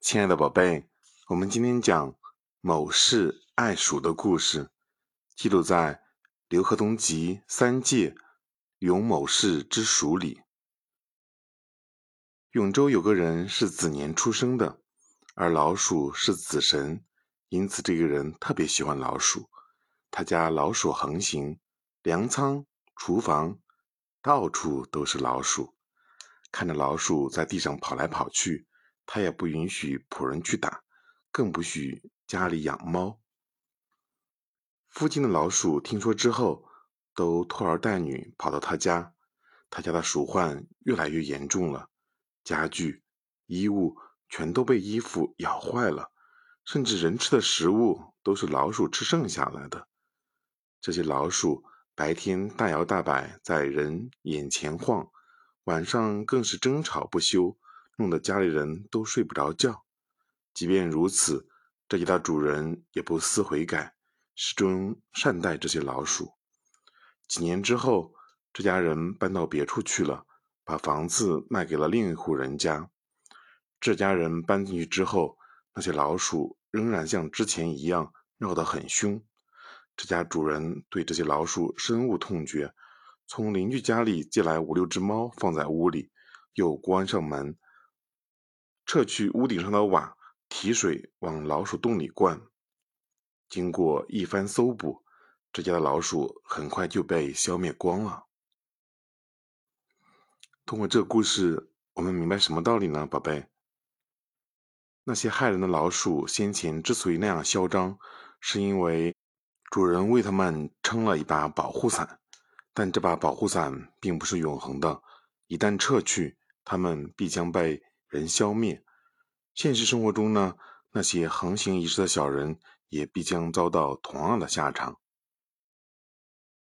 亲爱的宝贝，我们今天讲某氏爱鼠的故事，记录在《刘和东集三界永某氏之鼠》里。永州有个人是子年出生的，而老鼠是子神，因此这个人特别喜欢老鼠。他家老鼠横行，粮仓、厨房到处都是老鼠。看着老鼠在地上跑来跑去。他也不允许仆人去打，更不许家里养猫。附近的老鼠听说之后，都拖儿带女跑到他家。他家的鼠患越来越严重了，家具、衣物全都被衣服咬坏了，甚至人吃的食物都是老鼠吃剩下来的。这些老鼠白天大摇大摆在人眼前晃，晚上更是争吵不休。弄得家里人都睡不着觉。即便如此，这家的主人也不思悔改，始终善待这些老鼠。几年之后，这家人搬到别处去了，把房子卖给了另一户人家。这家人搬进去之后，那些老鼠仍然像之前一样闹得很凶。这家主人对这些老鼠深恶痛绝，从邻居家里借来五六只猫放在屋里，又关上门。撤去屋顶上的瓦，提水往老鼠洞里灌。经过一番搜捕，这家的老鼠很快就被消灭光了。通过这个故事，我们明白什么道理呢，宝贝？那些害人的老鼠先前之所以那样嚣张，是因为主人为他们撑了一把保护伞，但这把保护伞并不是永恒的，一旦撤去，它们必将被。人消灭，现实生活中呢，那些横行一世的小人也必将遭到同样的下场。